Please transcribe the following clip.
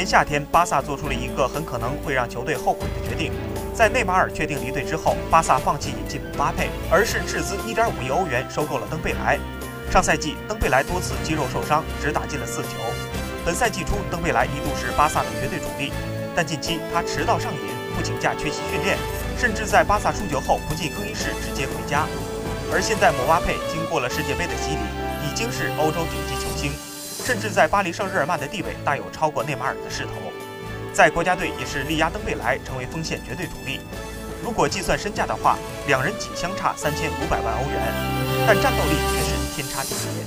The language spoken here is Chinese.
年夏天，巴萨做出了一个很可能会让球队后悔的决定。在内马尔确定离队之后，巴萨放弃引进姆巴佩，而是斥资1.5亿欧元收购了登贝莱。上赛季，登贝莱多次肌肉受伤，只打进了四球。本赛季初，登贝莱一度是巴萨的绝对主力，但近期他迟到上瘾，不请假缺席训练，甚至在巴萨输球后不进更衣室直接回家。而现在，姆巴佩经过了世界杯的洗礼，已经是欧洲顶级球星，甚至在巴黎圣日耳曼的地位大有超过内马尔的势头。在国家队也是力压登贝莱成为锋线绝对主力。如果计算身价的话，两人仅相差三千五百万欧元，但战斗力却是天差地别。